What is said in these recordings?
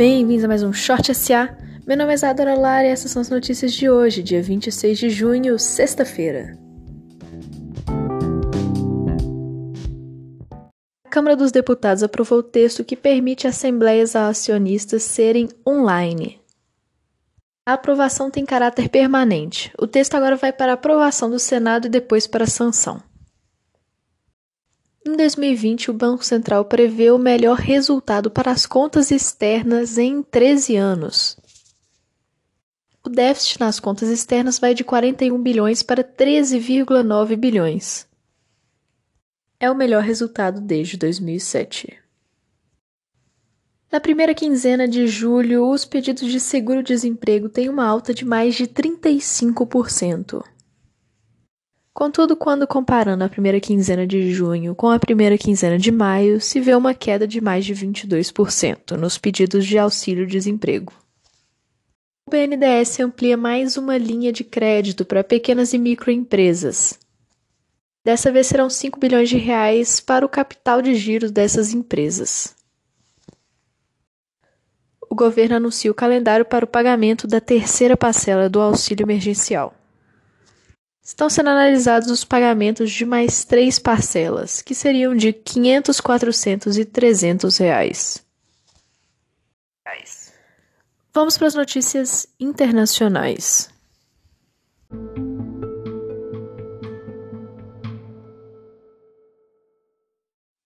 Bem-vindos a mais um Short SA. Meu nome é Isadora Lara e essas são as notícias de hoje, dia 26 de junho, sexta-feira. A Câmara dos Deputados aprovou o texto que permite assembleias acionistas serem online. A aprovação tem caráter permanente. O texto agora vai para aprovação do Senado e depois para sanção. Em 2020, o Banco Central prevê o melhor resultado para as contas externas em 13 anos. O déficit nas contas externas vai de 41 bilhões para 13,9 bilhões. É o melhor resultado desde 2007. Na primeira quinzena de julho, os pedidos de seguro-desemprego têm uma alta de mais de 35%. Contudo, quando comparando a primeira quinzena de junho com a primeira quinzena de maio, se vê uma queda de mais de 22% nos pedidos de auxílio-desemprego. O BNDES amplia mais uma linha de crédito para pequenas e microempresas. Dessa vez serão 5 bilhões de reais para o capital de giro dessas empresas. O governo anuncia o calendário para o pagamento da terceira parcela do auxílio emergencial. Estão sendo analisados os pagamentos de mais três parcelas, que seriam de 500, 400 e 300 reais. Vamos para as notícias internacionais.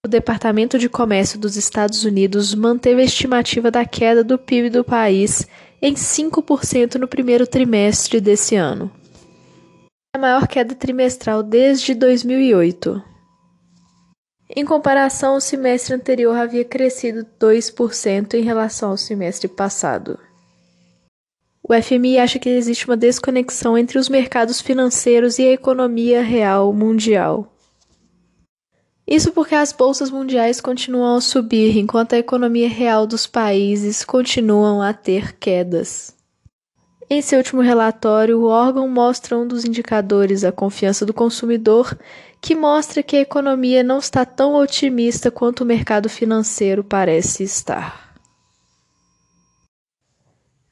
O Departamento de Comércio dos Estados Unidos manteve a estimativa da queda do PIB do país em 5% no primeiro trimestre desse ano a maior queda trimestral desde 2008. Em comparação, o semestre anterior havia crescido 2% em relação ao semestre passado. O FMI acha que existe uma desconexão entre os mercados financeiros e a economia real mundial. Isso porque as bolsas mundiais continuam a subir enquanto a economia real dos países continuam a ter quedas. Em seu último relatório, o órgão mostra um dos indicadores da confiança do consumidor, que mostra que a economia não está tão otimista quanto o mercado financeiro parece estar.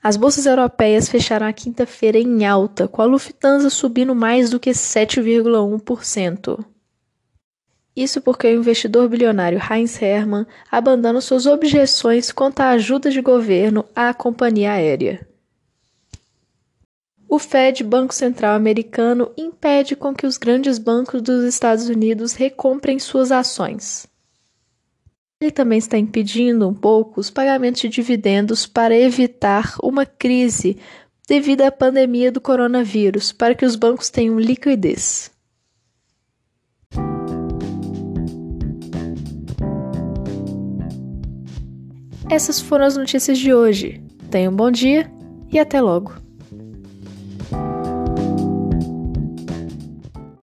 As bolsas europeias fecharam a quinta-feira em alta, com a Lufthansa subindo mais do que 7,1%. Isso porque o investidor bilionário Heinz Hermann abandona suas objeções quanto à ajuda de governo à companhia aérea. O Fed, Banco Central Americano, impede com que os grandes bancos dos Estados Unidos recomprem suas ações. Ele também está impedindo um pouco os pagamentos de dividendos para evitar uma crise devido à pandemia do coronavírus, para que os bancos tenham liquidez. Essas foram as notícias de hoje. Tenha um bom dia e até logo.